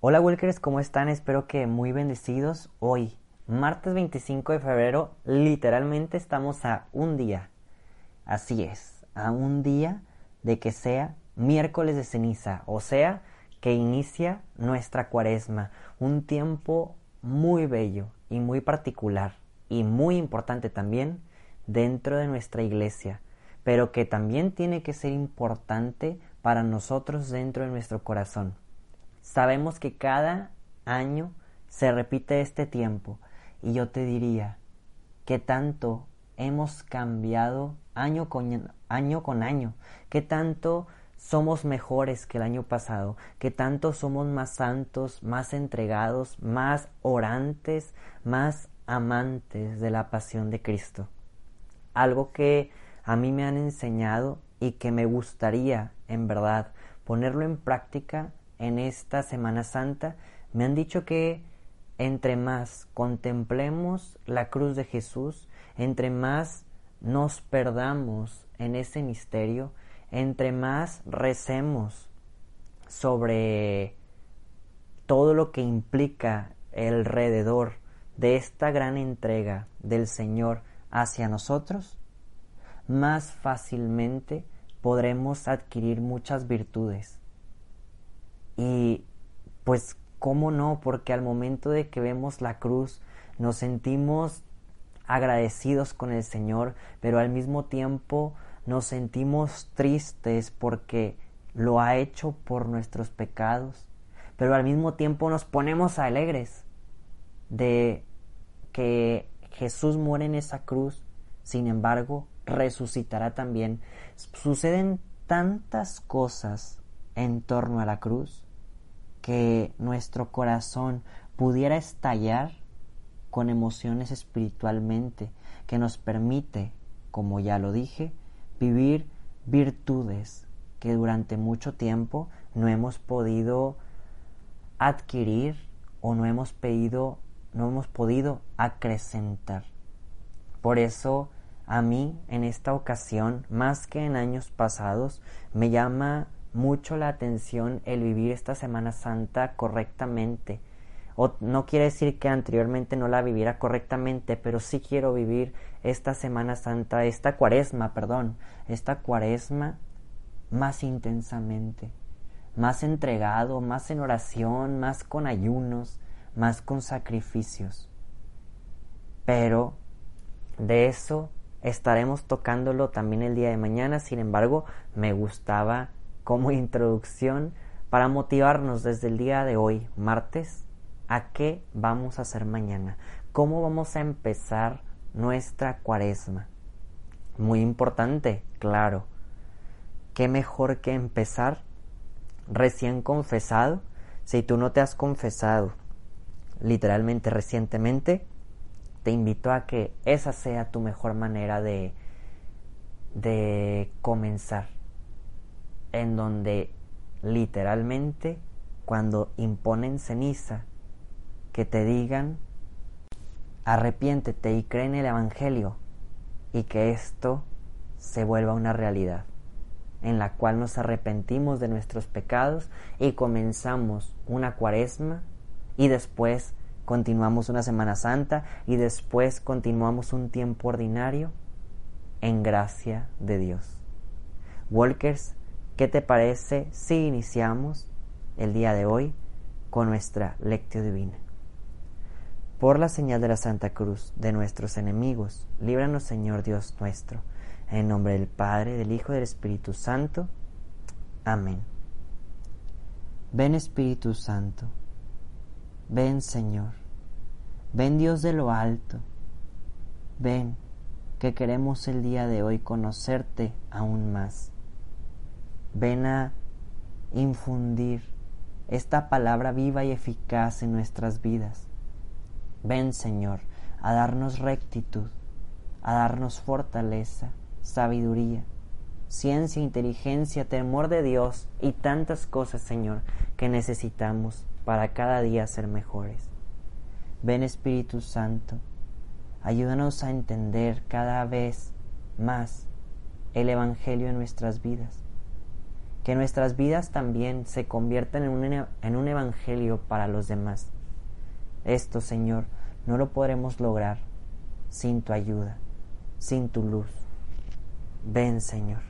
Hola Wilkers, ¿cómo están? Espero que muy bendecidos. Hoy, martes 25 de febrero, literalmente estamos a un día. Así es, a un día de que sea miércoles de ceniza, o sea, que inicia nuestra cuaresma, un tiempo muy bello y muy particular y muy importante también dentro de nuestra iglesia, pero que también tiene que ser importante para nosotros dentro de nuestro corazón. Sabemos que cada año se repite este tiempo. Y yo te diría que tanto hemos cambiado año con año, con año, que tanto somos mejores que el año pasado, que tanto somos más santos, más entregados, más orantes, más amantes de la pasión de Cristo. Algo que a mí me han enseñado y que me gustaría, en verdad, ponerlo en práctica en esta Semana Santa, me han dicho que entre más contemplemos la cruz de Jesús, entre más nos perdamos en ese misterio, entre más recemos sobre todo lo que implica alrededor de esta gran entrega del Señor hacia nosotros, más fácilmente podremos adquirir muchas virtudes. Y pues, ¿cómo no? Porque al momento de que vemos la cruz, nos sentimos agradecidos con el Señor, pero al mismo tiempo nos sentimos tristes porque lo ha hecho por nuestros pecados, pero al mismo tiempo nos ponemos alegres de que Jesús muere en esa cruz, sin embargo, resucitará también. Suceden tantas cosas en torno a la cruz que nuestro corazón pudiera estallar con emociones espiritualmente que nos permite, como ya lo dije, vivir virtudes que durante mucho tiempo no hemos podido adquirir o no hemos pedido, no hemos podido acrecentar. Por eso a mí en esta ocasión, más que en años pasados, me llama mucho la atención el vivir esta Semana Santa correctamente, o no quiere decir que anteriormente no la viviera correctamente, pero sí quiero vivir esta Semana Santa, esta cuaresma, perdón, esta cuaresma más intensamente, más entregado, más en oración, más con ayunos, más con sacrificios. Pero de eso estaremos tocándolo también el día de mañana, sin embargo, me gustaba como introducción para motivarnos desde el día de hoy, martes, a qué vamos a hacer mañana, cómo vamos a empezar nuestra cuaresma. Muy importante, claro. ¿Qué mejor que empezar recién confesado? Si tú no te has confesado literalmente recientemente, te invito a que esa sea tu mejor manera de, de comenzar, en donde literalmente cuando imponen ceniza que te digan, arrepiéntete y cree en el Evangelio y que esto se vuelva una realidad, en la cual nos arrepentimos de nuestros pecados y comenzamos una cuaresma y después continuamos una Semana Santa y después continuamos un tiempo ordinario en gracia de Dios. Walkers, ¿qué te parece si iniciamos el día de hoy con nuestra lectio divina? Por la señal de la Santa Cruz de nuestros enemigos, líbranos Señor Dios nuestro, en nombre del Padre, del Hijo y del Espíritu Santo. Amén. Ven Espíritu Santo, ven Señor, ven Dios de lo alto, ven que queremos el día de hoy conocerte aún más. Ven a infundir esta palabra viva y eficaz en nuestras vidas Ven, Señor, a darnos rectitud, a darnos fortaleza, sabiduría, ciencia, inteligencia, temor de Dios y tantas cosas, Señor, que necesitamos para cada día ser mejores. Ven, Espíritu Santo, ayúdanos a entender cada vez más el Evangelio en nuestras vidas. Que nuestras vidas también se conviertan en un, en un evangelio para los demás. Esto, Señor, no lo podremos lograr sin tu ayuda, sin tu luz. Ven, Señor.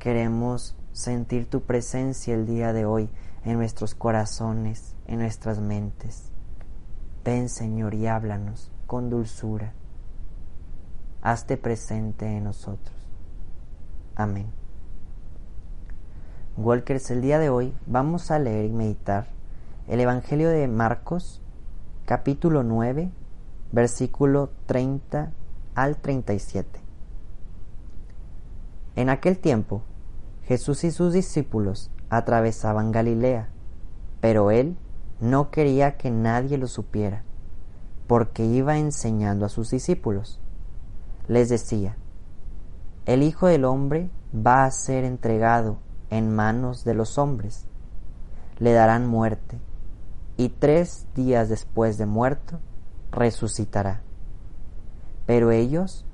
Queremos sentir tu presencia el día de hoy en nuestros corazones, en nuestras mentes. Ven, Señor, y háblanos con dulzura. Hazte presente en nosotros. Amén. Walkers, el día de hoy vamos a leer y meditar el Evangelio de Marcos, capítulo 9, versículo 30 al 37. En aquel tiempo, Jesús y sus discípulos atravesaban Galilea, pero él no quería que nadie lo supiera, porque iba enseñando a sus discípulos. Les decía, el Hijo del Hombre va a ser entregado en manos de los hombres. Le darán muerte, y tres días después de muerto, resucitará. Pero ellos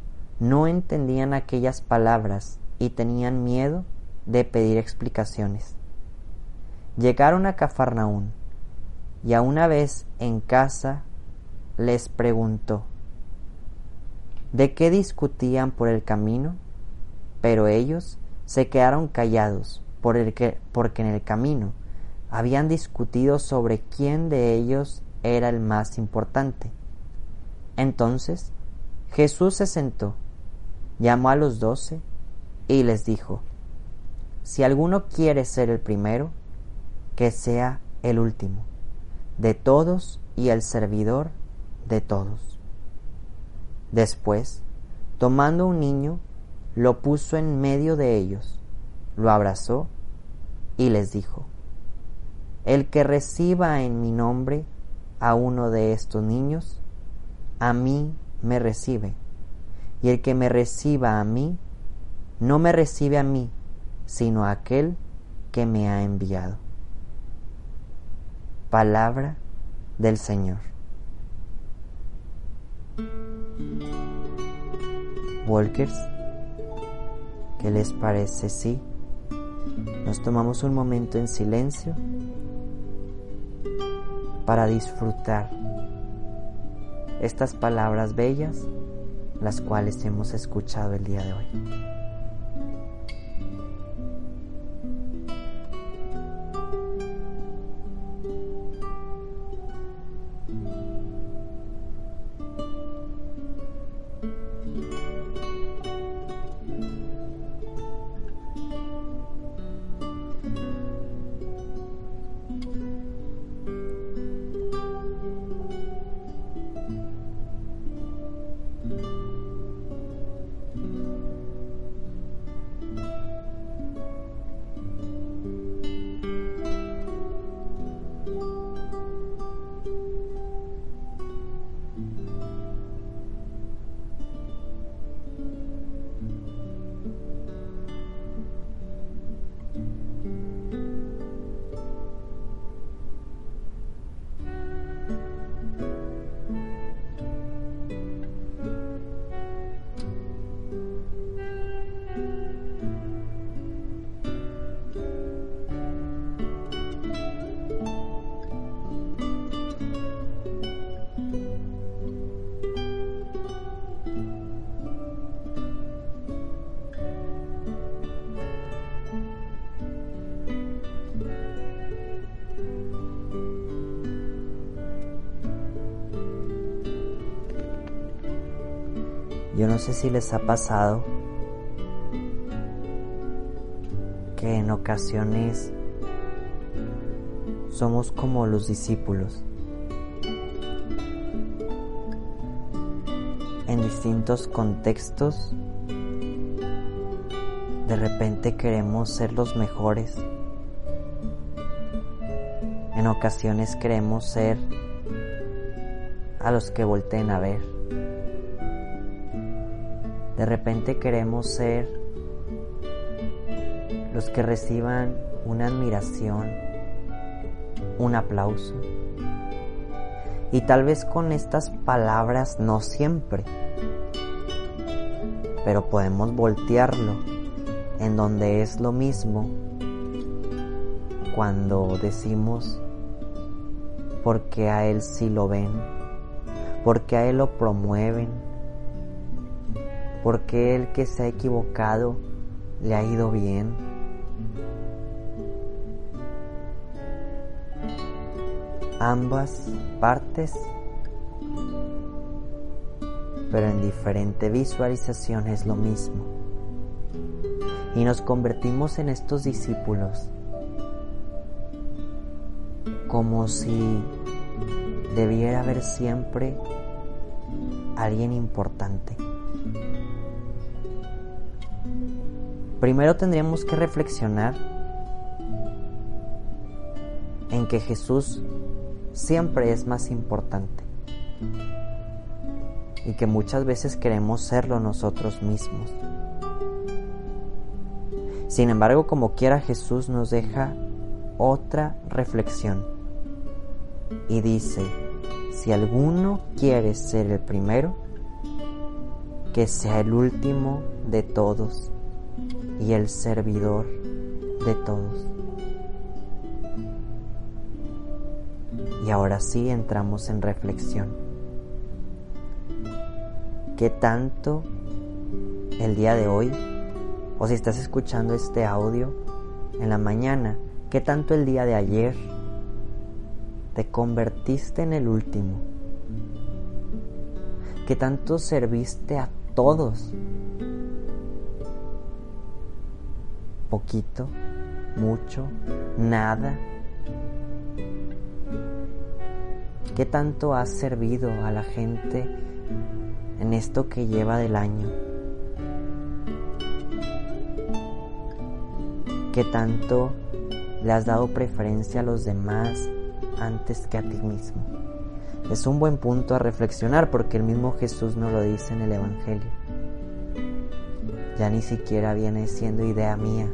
no entendían aquellas palabras y tenían miedo de pedir explicaciones. Llegaron a Cafarnaún, y a una vez en casa les preguntó, ¿de qué discutían por el camino? Pero ellos se quedaron callados por el que, porque en el camino habían discutido sobre quién de ellos era el más importante. Entonces Jesús se sentó, llamó a los doce y les dijo, Si alguno quiere ser el primero, que sea el último, de todos y el servidor de todos. Después, tomando un niño, lo puso en medio de ellos, lo abrazó y les dijo, El que reciba en mi nombre a uno de estos niños, a mí me recibe, y el que me reciba a mí, no me recibe a mí, sino a aquel que me ha enviado. Palabra del Señor. Walkers, ¿qué les parece si nos tomamos un momento en silencio para disfrutar estas palabras bellas, las cuales hemos escuchado el día de hoy? Yo no sé si les ha pasado que en ocasiones somos como los discípulos. En distintos contextos, de repente queremos ser los mejores. En ocasiones queremos ser a los que volteen a ver. De repente queremos ser los que reciban una admiración, un aplauso. Y tal vez con estas palabras no siempre, pero podemos voltearlo en donde es lo mismo cuando decimos porque a Él sí lo ven, porque a Él lo promueven, porque Él que se ha equivocado le ha ido bien. Ambas partes, pero en diferente visualización es lo mismo. Y nos convertimos en estos discípulos como si debiera haber siempre alguien importante. Primero tendríamos que reflexionar en que Jesús siempre es más importante y que muchas veces queremos serlo nosotros mismos. Sin embargo, como quiera Jesús nos deja otra reflexión y dice, si alguno quiere ser el primero, que sea el último de todos y el servidor de todos. Y ahora sí entramos en reflexión. ¿Qué tanto el día de hoy, o si estás escuchando este audio en la mañana, qué tanto el día de ayer te convertiste en el último? ¿Qué tanto serviste a todos? ¿Poquito? ¿Mucho? ¿Nada? ¿Qué tanto has servido a la gente en esto que lleva del año? ¿Qué tanto le has dado preferencia a los demás antes que a ti mismo? Es un buen punto a reflexionar porque el mismo Jesús nos lo dice en el Evangelio. Ya ni siquiera viene siendo idea mía.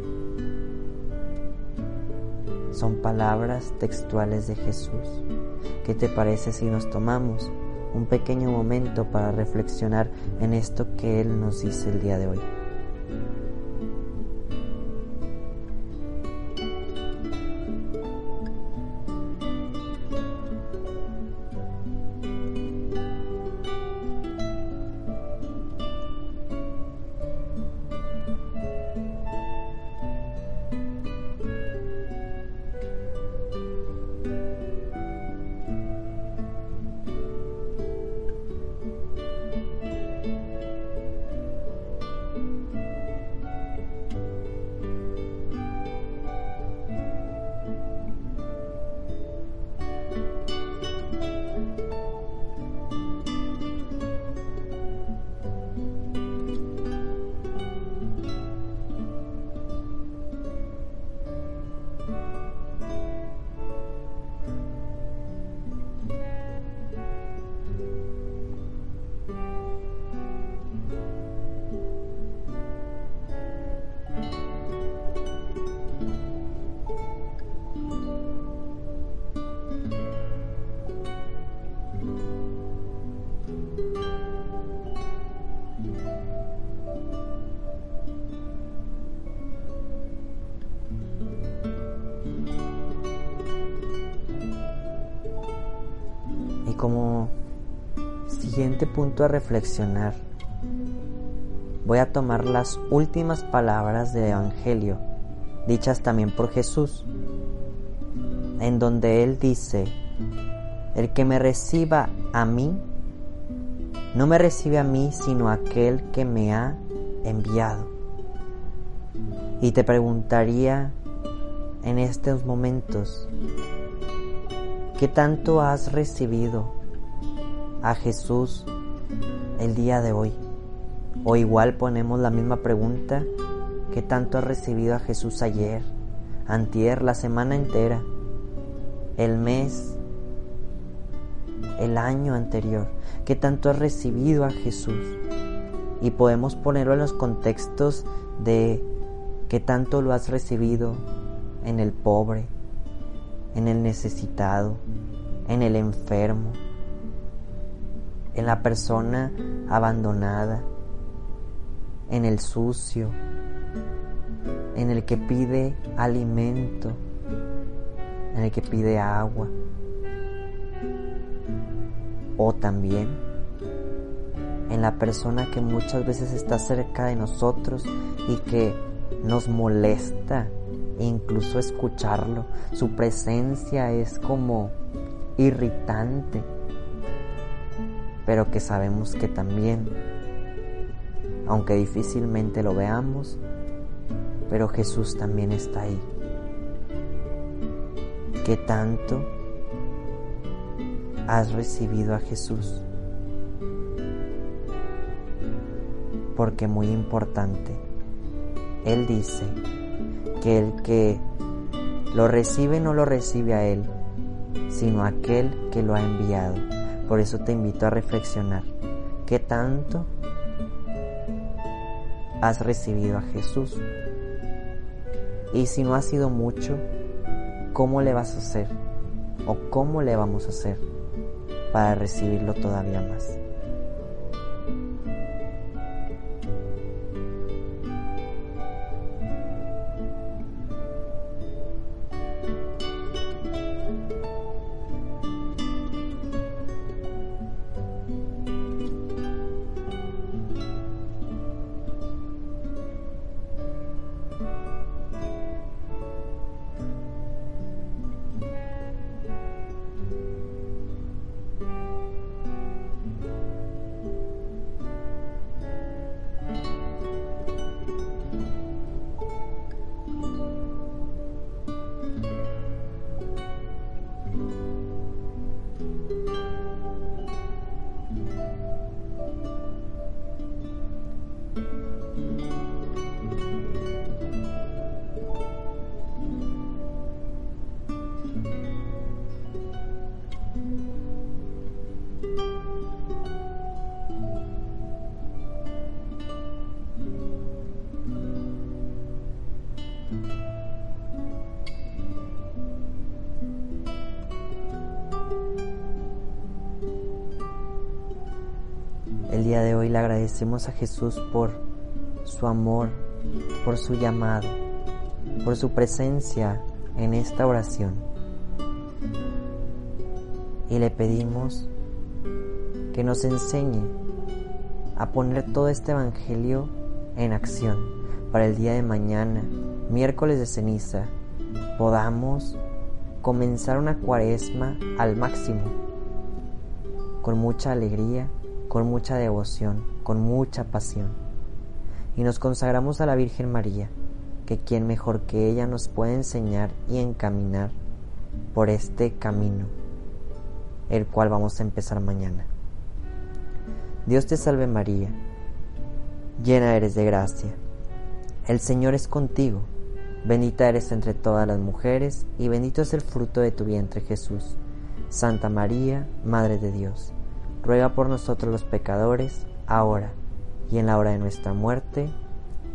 Son palabras textuales de Jesús. ¿Qué te parece si nos tomamos un pequeño momento para reflexionar en esto que Él nos dice el día de hoy? Punto a reflexionar, voy a tomar las últimas palabras del Evangelio, dichas también por Jesús, en donde Él dice, el que me reciba a mí, no me recibe a mí, sino aquel que me ha enviado. Y te preguntaría en estos momentos, ¿Qué tanto has recibido a Jesús el día de hoy? O igual ponemos la misma pregunta, ¿qué tanto has recibido a Jesús ayer, antier, la semana entera, el mes, el año anterior? ¿Qué tanto has recibido a Jesús? Y podemos ponerlo en los contextos de qué tanto lo has recibido en el pobre, en el necesitado, en el enfermo, en la persona abandonada, en el sucio, en el que pide alimento, en el que pide agua. O también en la persona que muchas veces está cerca de nosotros y que nos molesta incluso escucharlo. Su presencia es como irritante, pero que sabemos que también, aunque difícilmente lo veamos, pero Jesús también está ahí. ¿Qué tanto has recibido a Jesús? Porque muy importante, Él dice que el que lo recibe no lo recibe a Él, sino a aquel que lo ha enviado. Por eso te invito a reflexionar. ¿Qué tanto has recibido a Jesús? Y si no ha sido mucho, ¿cómo le vas a hacer? ¿O cómo le vamos a hacer para recibirlo todavía más? Le agradecemos a Jesús por su amor, por su llamado, por su presencia en esta oración. Y le pedimos que nos enseñe a poner todo este Evangelio en acción para el día de mañana, miércoles de ceniza, podamos comenzar una cuaresma al máximo, con mucha alegría con mucha devoción, con mucha pasión. Y nos consagramos a la Virgen María, que quien mejor que ella nos puede enseñar y encaminar por este camino, el cual vamos a empezar mañana. Dios te salve María, llena eres de gracia, el Señor es contigo, bendita eres entre todas las mujeres y bendito es el fruto de tu vientre Jesús. Santa María, Madre de Dios ruega por nosotros los pecadores, ahora y en la hora de nuestra muerte.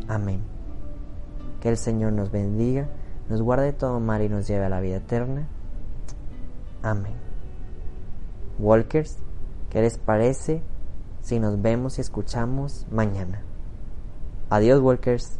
Amén. Que el Señor nos bendiga, nos guarde todo mal y nos lleve a la vida eterna. Amén. Walkers, ¿qué les parece si nos vemos y escuchamos mañana? Adiós, Walkers.